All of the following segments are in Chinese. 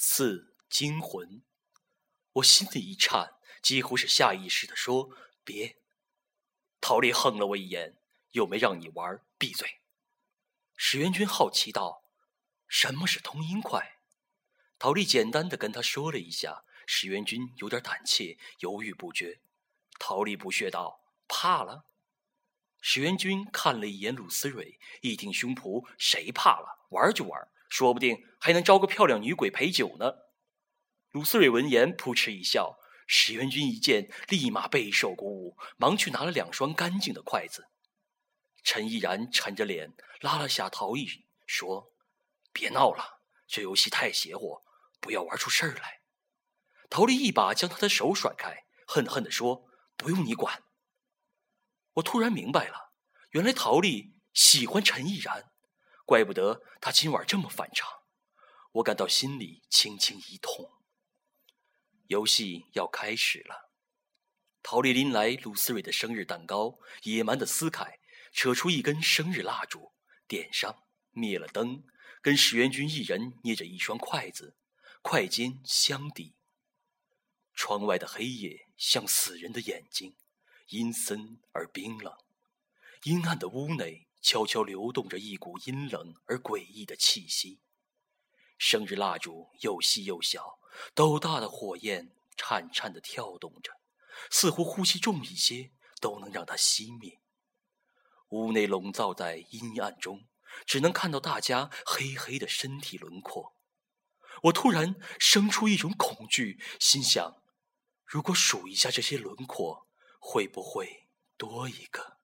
四惊魂。我心里一颤，几乎是下意识的说：“别。”陶丽横了我一眼，又没让你玩，闭嘴。史元军好奇道：“什么是通阴块？”陶丽简单的跟他说了一下。史元军有点胆怯，犹豫不决。陶丽不屑道：“怕了？”史元军看了一眼鲁思蕊，一挺胸脯：“谁怕了？玩就玩，说不定还能招个漂亮女鬼陪酒呢。”鲁思蕊闻言扑哧一笑。史元军一见，立马备受鼓舞，忙去拿了两双干净的筷子。陈毅然沉着脸拉了下陶艺，说：“别闹了，这游戏太邪乎，不要玩出事儿来。”陶丽一把将他的手甩开，恨恨地说：“不用你管。”我突然明白了，原来陶丽喜欢陈毅然，怪不得他今晚这么反常。我感到心里轻轻一痛。游戏要开始了，陶丽拎来鲁思蕊的生日蛋糕，野蛮的撕开，扯出一根生日蜡烛，点上，灭了灯，跟史元军一人捏着一双筷子，筷尖相抵。窗外的黑夜像死人的眼睛，阴森而冰冷。阴暗的屋内悄悄流动着一股阴冷而诡异的气息。生日蜡烛又细又小，斗大的火焰颤颤地跳动着，似乎呼吸重一些都能让它熄灭。屋内笼罩在阴暗中，只能看到大家黑黑的身体轮廓。我突然生出一种恐惧，心想：如果数一下这些轮廓，会不会多一个？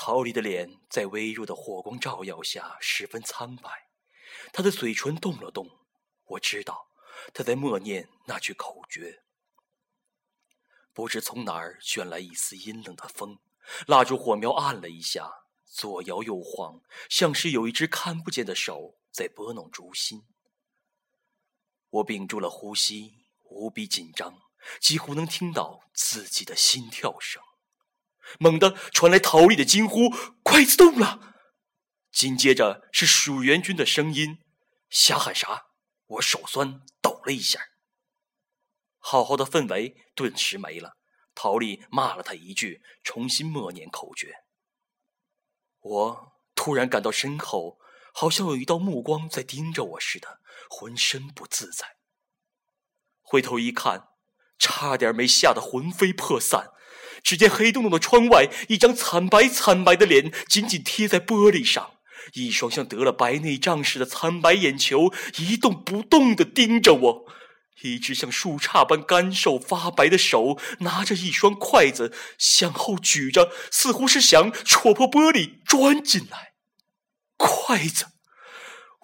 陶离的脸在微弱的火光照耀下十分苍白。他的嘴唇动了动，我知道他在默念那句口诀。不知从哪儿卷来一丝阴冷的风，蜡烛火苗暗了一下，左摇右晃，像是有一只看不见的手在拨弄烛心。我屏住了呼吸，无比紧张，几乎能听到自己的心跳声。猛地传来陶丽的惊呼：“筷子动了！”紧接着是蜀元军的声音：“瞎喊啥？”我手酸，抖了一下。好好的氛围顿时没了。陶丽骂了他一句，重新默念口诀。我突然感到身后好像有一道目光在盯着我似的，浑身不自在。回头一看，差点没吓得魂飞魄散。只见黑洞洞的窗外，一张惨白惨白的脸紧紧贴在玻璃上。一双像得了白内障似的惨白眼球一动不动地盯着我，一只像树杈般干瘦发白的手拿着一双筷子向后举着，似乎是想戳破玻璃钻进来。筷子，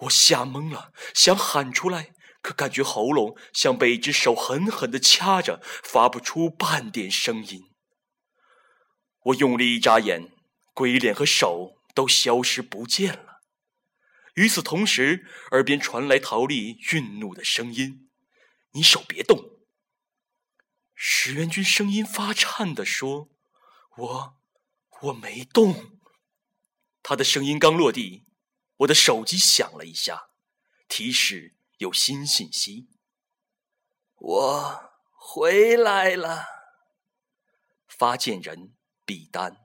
我吓懵了，想喊出来，可感觉喉咙像被一只手狠狠地掐着，发不出半点声音。我用力一眨眼，鬼脸和手。都消失不见了。与此同时，耳边传来陶丽愠怒的声音：“你手别动。”石元君声音发颤地说：“我，我没动。”他的声音刚落地，我的手机响了一下，提示有新信息：“我回来了。”发件人：比丹。